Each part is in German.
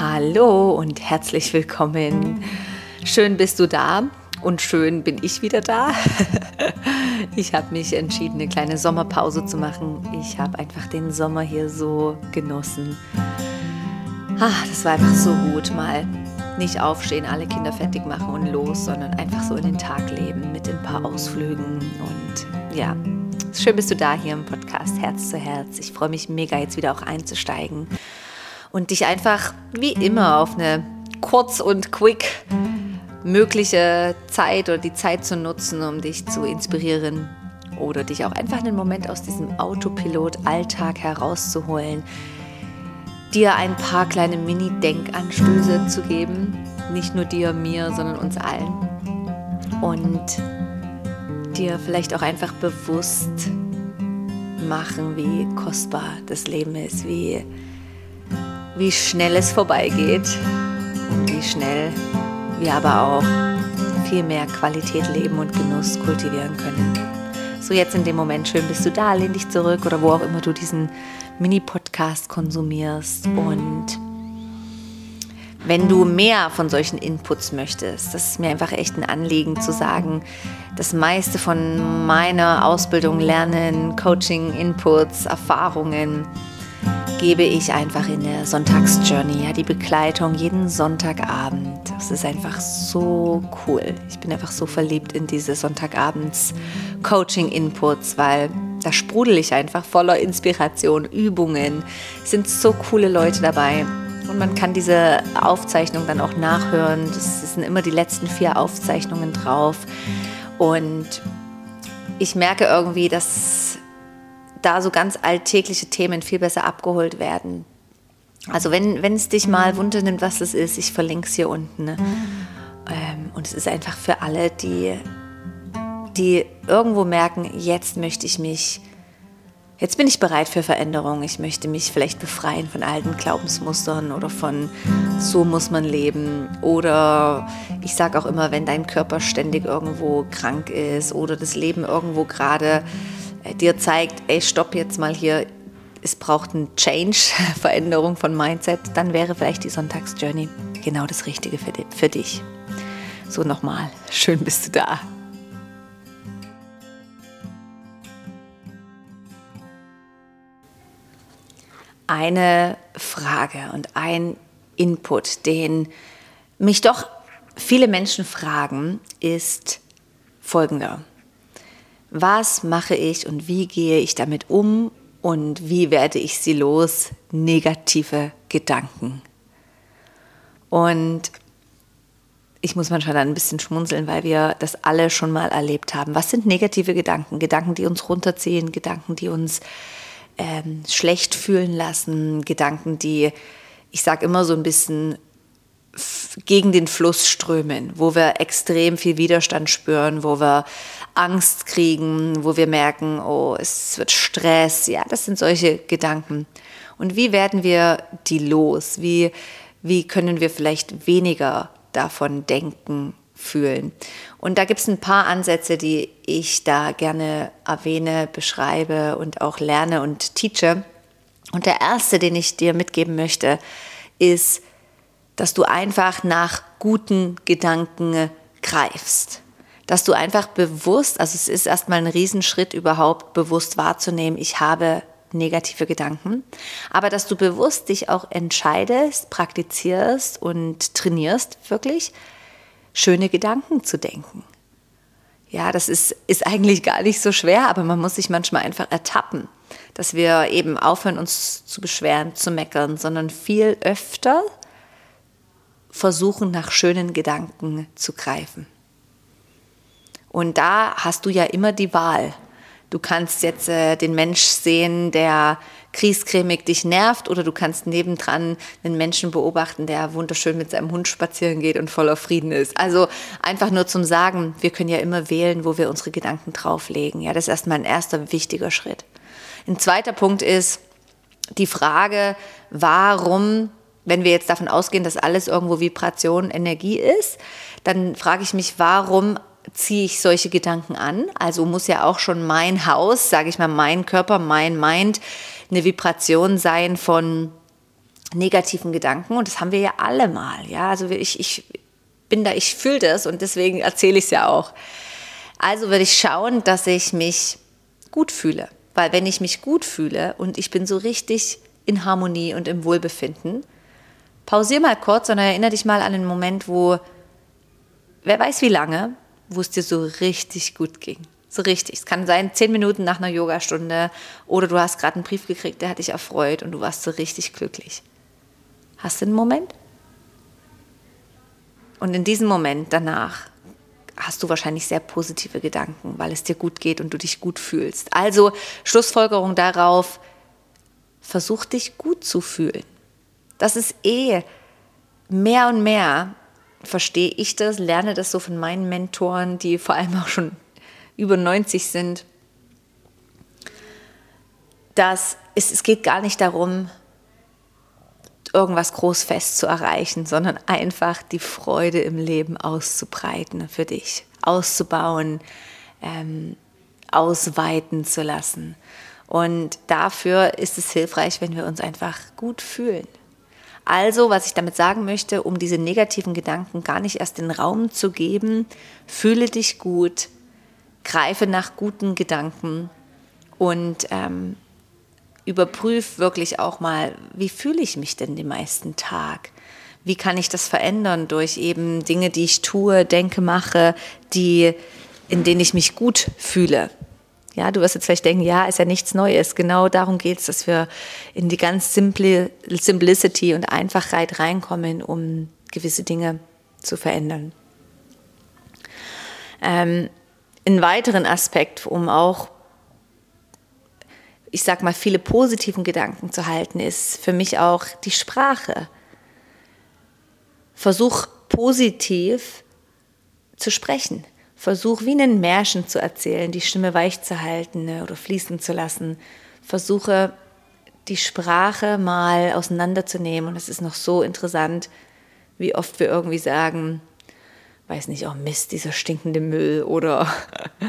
Hallo und herzlich willkommen. Schön bist du da und schön bin ich wieder da. Ich habe mich entschieden, eine kleine Sommerpause zu machen. Ich habe einfach den Sommer hier so genossen. Ach, das war einfach so gut, mal nicht aufstehen, alle Kinder fertig machen und los, sondern einfach so in den Tag leben mit ein paar Ausflügen. Und ja, schön bist du da hier im Podcast Herz zu Herz. Ich freue mich mega, jetzt wieder auch einzusteigen und dich einfach wie immer auf eine kurz und quick mögliche Zeit oder die Zeit zu nutzen, um dich zu inspirieren oder dich auch einfach einen Moment aus diesem Autopilot-Alltag herauszuholen, dir ein paar kleine Mini-Denkanstöße zu geben, nicht nur dir, mir, sondern uns allen. Und dir vielleicht auch einfach bewusst machen, wie kostbar das Leben ist, wie wie schnell es vorbeigeht und wie schnell wir aber auch viel mehr Qualität leben und Genuss kultivieren können. So jetzt in dem Moment, schön bist du da, lehn dich zurück oder wo auch immer du diesen Mini-Podcast konsumierst und wenn du mehr von solchen Inputs möchtest, das ist mir einfach echt ein Anliegen zu sagen, das meiste von meiner Ausbildung, Lernen, Coaching, Inputs, Erfahrungen, gebe ich einfach in der Sonntagsjourney, ja, die Begleitung jeden Sonntagabend. Das ist einfach so cool. Ich bin einfach so verliebt in diese Sonntagabends Coaching-Inputs, weil da sprudel ich einfach voller Inspiration, Übungen. Es sind so coole Leute dabei. Und man kann diese Aufzeichnung dann auch nachhören. Das sind immer die letzten vier Aufzeichnungen drauf. Und ich merke irgendwie, dass da so ganz alltägliche Themen viel besser abgeholt werden. Also wenn, es dich mal wundert, was es ist, ich verlinke es hier unten. Ne? Ähm, und es ist einfach für alle, die, die irgendwo merken, jetzt möchte ich mich, jetzt bin ich bereit für Veränderung. Ich möchte mich vielleicht befreien von alten Glaubensmustern oder von so muss man leben. Oder ich sage auch immer, wenn dein Körper ständig irgendwo krank ist oder das Leben irgendwo gerade dir zeigt, ey, stopp jetzt mal hier, es braucht einen Change, Veränderung von Mindset, dann wäre vielleicht die Sonntagsjourney genau das Richtige für dich. So nochmal, schön bist du da. Eine Frage und ein Input, den mich doch viele Menschen fragen, ist folgender was mache ich und wie gehe ich damit um und wie werde ich sie los? Negative Gedanken. Und ich muss manchmal dann ein bisschen schmunzeln, weil wir das alle schon mal erlebt haben. Was sind negative Gedanken? Gedanken, die uns runterziehen, Gedanken, die uns ähm, schlecht fühlen lassen, Gedanken, die, ich sage immer so ein bisschen gegen den Fluss strömen, wo wir extrem viel Widerstand spüren, wo wir Angst kriegen, wo wir merken, oh, es wird Stress. Ja, das sind solche Gedanken. Und wie werden wir die los? Wie, wie können wir vielleicht weniger davon denken, fühlen? Und da gibt es ein paar Ansätze, die ich da gerne erwähne, beschreibe und auch lerne und teache. Und der erste, den ich dir mitgeben möchte, ist, dass du einfach nach guten Gedanken greifst. Dass du einfach bewusst, also es ist erstmal ein Riesenschritt überhaupt bewusst wahrzunehmen, ich habe negative Gedanken, aber dass du bewusst dich auch entscheidest, praktizierst und trainierst, wirklich schöne Gedanken zu denken. Ja, das ist, ist eigentlich gar nicht so schwer, aber man muss sich manchmal einfach ertappen, dass wir eben aufhören, uns zu beschweren, zu meckern, sondern viel öfter versuchen, nach schönen Gedanken zu greifen. Und da hast du ja immer die Wahl. Du kannst jetzt äh, den Mensch sehen, der kriescremig dich nervt, oder du kannst nebendran einen Menschen beobachten, der wunderschön mit seinem Hund spazieren geht und voller Frieden ist. Also einfach nur zum Sagen, wir können ja immer wählen, wo wir unsere Gedanken drauflegen. Ja, das ist erstmal ein erster wichtiger Schritt. Ein zweiter Punkt ist die Frage, warum wenn wir jetzt davon ausgehen, dass alles irgendwo Vibration, Energie ist, dann frage ich mich, warum ziehe ich solche Gedanken an? Also muss ja auch schon mein Haus, sage ich mal, mein Körper, mein Mind, eine Vibration sein von negativen Gedanken und das haben wir ja alle mal. Ja, also ich, ich bin da, ich fühle das und deswegen erzähle ich es ja auch. Also würde ich schauen, dass ich mich gut fühle. Weil wenn ich mich gut fühle und ich bin so richtig in Harmonie und im Wohlbefinden, pausier mal kurz und erinnere dich mal an den Moment, wo, wer weiß wie lange, wo es dir so richtig gut ging. So richtig. Es kann sein, zehn Minuten nach einer Yogastunde oder du hast gerade einen Brief gekriegt, der hat dich erfreut und du warst so richtig glücklich. Hast du einen Moment? Und in diesem Moment danach hast du wahrscheinlich sehr positive Gedanken, weil es dir gut geht und du dich gut fühlst. Also Schlussfolgerung darauf, versuch dich gut zu fühlen. Das ist eh mehr und mehr, verstehe ich das, lerne das so von meinen Mentoren, die vor allem auch schon über 90 sind, dass es, es geht gar nicht darum, irgendwas großfest zu erreichen, sondern einfach die Freude im Leben auszubreiten für dich, auszubauen, ähm, ausweiten zu lassen. Und dafür ist es hilfreich, wenn wir uns einfach gut fühlen. Also, was ich damit sagen möchte, um diese negativen Gedanken gar nicht erst den Raum zu geben, fühle dich gut, greife nach guten Gedanken und ähm, überprüf wirklich auch mal, wie fühle ich mich denn den meisten Tag? Wie kann ich das verändern durch eben Dinge, die ich tue, denke, mache, die, in denen ich mich gut fühle? Ja, du wirst jetzt vielleicht denken, ja, ist ja nichts Neues. Genau darum geht es, dass wir in die ganz simple Simplicity und Einfachheit reinkommen, um gewisse Dinge zu verändern. Ähm, einen weiteren Aspekt, um auch ich sag mal, viele positiven Gedanken zu halten, ist für mich auch die Sprache. Versuch positiv zu sprechen. Versuch wie einen Märchen zu erzählen, die Stimme weich zu halten ne, oder fließen zu lassen. Versuche die Sprache mal auseinanderzunehmen. Und es ist noch so interessant, wie oft wir irgendwie sagen, weiß nicht, oh Mist, dieser stinkende Müll oder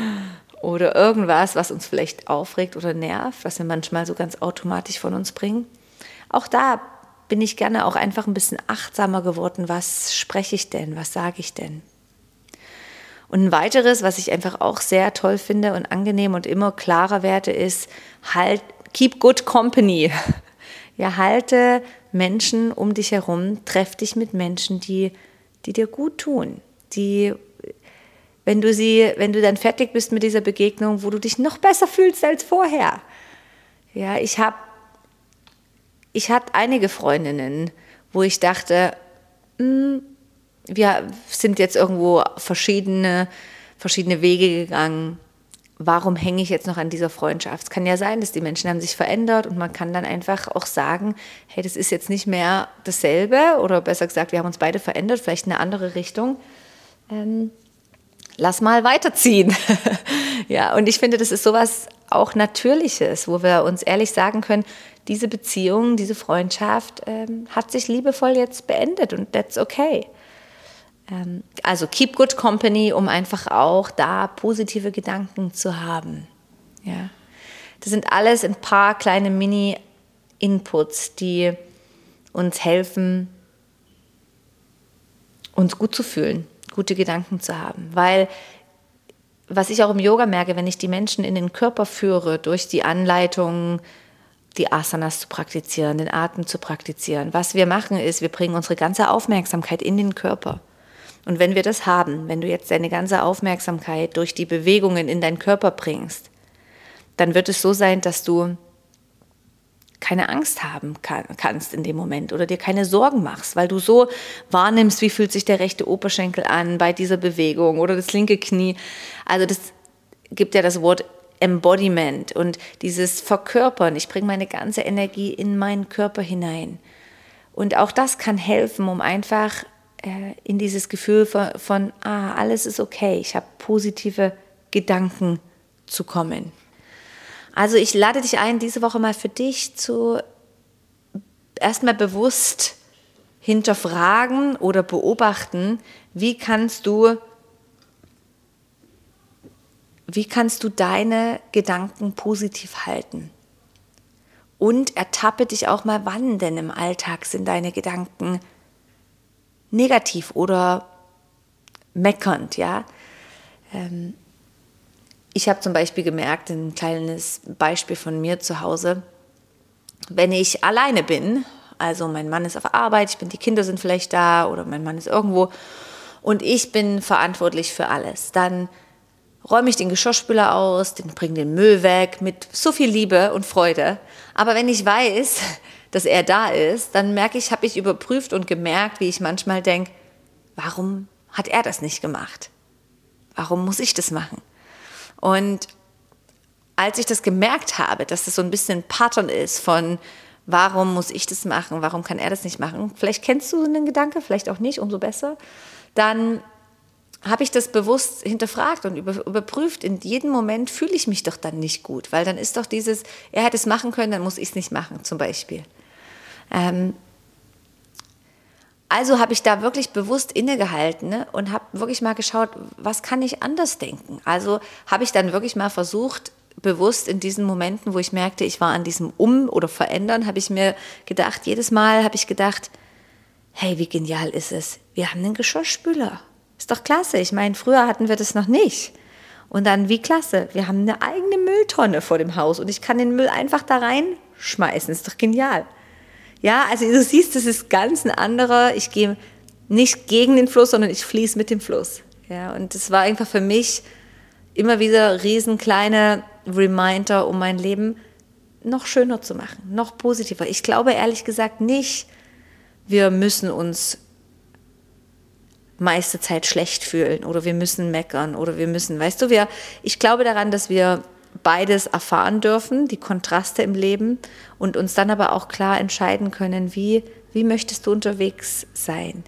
oder irgendwas, was uns vielleicht aufregt oder nervt, was wir manchmal so ganz automatisch von uns bringen. Auch da bin ich gerne auch einfach ein bisschen achtsamer geworden, was spreche ich denn, was sage ich denn. Und ein weiteres, was ich einfach auch sehr toll finde und angenehm und immer klarer werde, ist, halt, keep good company. Ja, halte Menschen um dich herum, treff dich mit Menschen, die, die dir gut tun, die wenn du sie, wenn du dann fertig bist mit dieser Begegnung, wo du dich noch besser fühlst als vorher. Ja, ich habe, ich hatte einige Freundinnen, wo ich dachte, mh, hm, wir sind jetzt irgendwo verschiedene, verschiedene Wege gegangen. Warum hänge ich jetzt noch an dieser Freundschaft? Es kann ja sein, dass die Menschen haben sich verändert und man kann dann einfach auch sagen, hey, das ist jetzt nicht mehr dasselbe oder besser gesagt, wir haben uns beide verändert, vielleicht in eine andere Richtung. Ähm, lass mal weiterziehen. ja, und ich finde, das ist sowas auch Natürliches, wo wir uns ehrlich sagen können, diese Beziehung, diese Freundschaft ähm, hat sich liebevoll jetzt beendet und that's okay. Ähm, also keep good company, um einfach auch da positive Gedanken zu haben. Ja. Das sind alles ein paar kleine Mini-Inputs, die uns helfen, uns gut zu fühlen gute Gedanken zu haben. Weil was ich auch im Yoga merke, wenn ich die Menschen in den Körper führe, durch die Anleitungen, die Asanas zu praktizieren, den Atem zu praktizieren, was wir machen ist, wir bringen unsere ganze Aufmerksamkeit in den Körper. Und wenn wir das haben, wenn du jetzt deine ganze Aufmerksamkeit durch die Bewegungen in deinen Körper bringst, dann wird es so sein, dass du keine Angst haben kann, kannst in dem Moment oder dir keine Sorgen machst, weil du so wahrnimmst, wie fühlt sich der rechte Oberschenkel an bei dieser Bewegung oder das linke Knie. Also das gibt ja das Wort Embodiment und dieses Verkörpern. Ich bringe meine ganze Energie in meinen Körper hinein. Und auch das kann helfen, um einfach äh, in dieses Gefühl von, von, ah, alles ist okay, ich habe positive Gedanken zu kommen. Also ich lade dich ein, diese Woche mal für dich zu erstmal bewusst hinterfragen oder beobachten, wie kannst du wie kannst du deine Gedanken positiv halten? Und ertappe dich auch mal, wann denn im Alltag sind deine Gedanken negativ oder meckernd, ja. Ähm, ich habe zum Beispiel gemerkt, ein kleines Beispiel von mir zu Hause, wenn ich alleine bin, also mein Mann ist auf Arbeit, ich bin, die Kinder sind vielleicht da oder mein Mann ist irgendwo und ich bin verantwortlich für alles, dann räume ich den Geschirrspüler aus, den bringe den Müll weg mit so viel Liebe und Freude. Aber wenn ich weiß, dass er da ist, dann merke ich, habe ich überprüft und gemerkt, wie ich manchmal denke, warum hat er das nicht gemacht? Warum muss ich das machen? Und als ich das gemerkt habe, dass das so ein bisschen Pattern ist von, warum muss ich das machen, warum kann er das nicht machen, vielleicht kennst du einen Gedanke, vielleicht auch nicht, umso besser, dann habe ich das bewusst hinterfragt und überprüft. In jedem Moment fühle ich mich doch dann nicht gut, weil dann ist doch dieses, er hätte es machen können, dann muss ich es nicht machen, zum Beispiel. Ähm, also habe ich da wirklich bewusst innegehalten ne, und habe wirklich mal geschaut, was kann ich anders denken. Also habe ich dann wirklich mal versucht, bewusst in diesen Momenten, wo ich merkte, ich war an diesem Um- oder Verändern, habe ich mir gedacht, jedes Mal habe ich gedacht, hey, wie genial ist es? Wir haben einen Geschirrspüler. Ist doch klasse. Ich meine, früher hatten wir das noch nicht. Und dann, wie klasse, wir haben eine eigene Mülltonne vor dem Haus und ich kann den Müll einfach da reinschmeißen. Ist doch genial. Ja, also du siehst, das ist ganz ein anderer. Ich gehe nicht gegen den Fluss, sondern ich fließe mit dem Fluss. Ja, und das war einfach für mich immer wieder riesen kleine Reminder, um mein Leben noch schöner zu machen, noch positiver. Ich glaube ehrlich gesagt nicht, wir müssen uns meiste Zeit schlecht fühlen oder wir müssen meckern oder wir müssen, weißt du, wir, ich glaube daran, dass wir beides erfahren dürfen, die Kontraste im Leben und uns dann aber auch klar entscheiden können, wie, wie möchtest du unterwegs sein?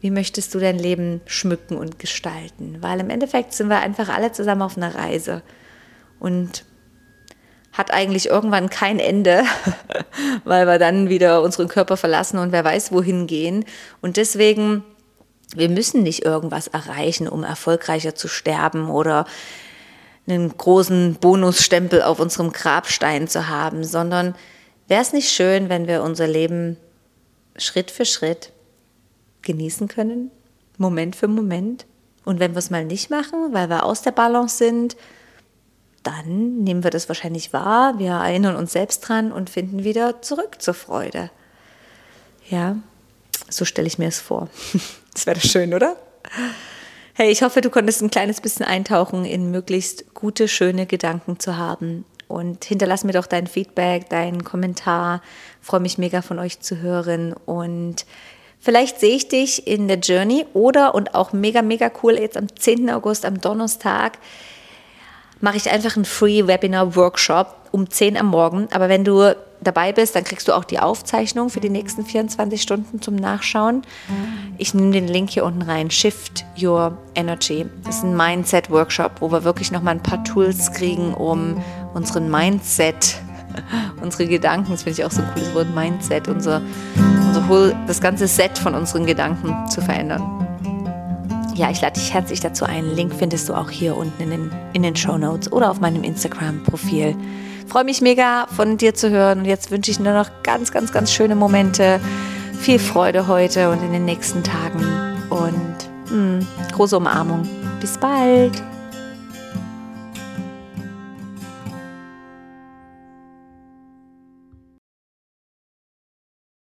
Wie möchtest du dein Leben schmücken und gestalten? Weil im Endeffekt sind wir einfach alle zusammen auf einer Reise und hat eigentlich irgendwann kein Ende, weil wir dann wieder unseren Körper verlassen und wer weiß wohin gehen. Und deswegen, wir müssen nicht irgendwas erreichen, um erfolgreicher zu sterben oder einen großen Bonusstempel auf unserem Grabstein zu haben, sondern wäre es nicht schön, wenn wir unser Leben Schritt für Schritt genießen können, Moment für Moment. Und wenn wir es mal nicht machen, weil wir aus der Balance sind, dann nehmen wir das wahrscheinlich wahr, wir erinnern uns selbst dran und finden wieder zurück zur Freude. Ja, so stelle ich mir es vor. Das wäre schön, oder? Hey, ich hoffe, du konntest ein kleines bisschen eintauchen in möglichst gute, schöne Gedanken zu haben. Und hinterlass mir doch dein Feedback, deinen Kommentar. Freue mich mega von euch zu hören. Und vielleicht sehe ich dich in der Journey oder und auch mega, mega cool jetzt am 10. August, am Donnerstag, mache ich einfach einen Free Webinar Workshop um 10 am Morgen. Aber wenn du dabei bist, dann kriegst du auch die Aufzeichnung für die nächsten 24 Stunden zum Nachschauen. Ich nehme den Link hier unten rein. Shift Your Energy. Das ist ein Mindset-Workshop, wo wir wirklich nochmal ein paar Tools kriegen, um unseren Mindset, unsere Gedanken, das finde ich auch so ein cooles Wort, Mindset, unser, unser whole, das ganze Set von unseren Gedanken zu verändern. Ja, ich lade dich herzlich dazu ein. Link findest du auch hier unten in den, in den Show Notes oder auf meinem Instagram-Profil. Freue mich mega von dir zu hören und jetzt wünsche ich nur noch ganz, ganz, ganz schöne Momente. Viel Freude heute und in den nächsten Tagen und mh, hm, große Umarmung. Bis bald.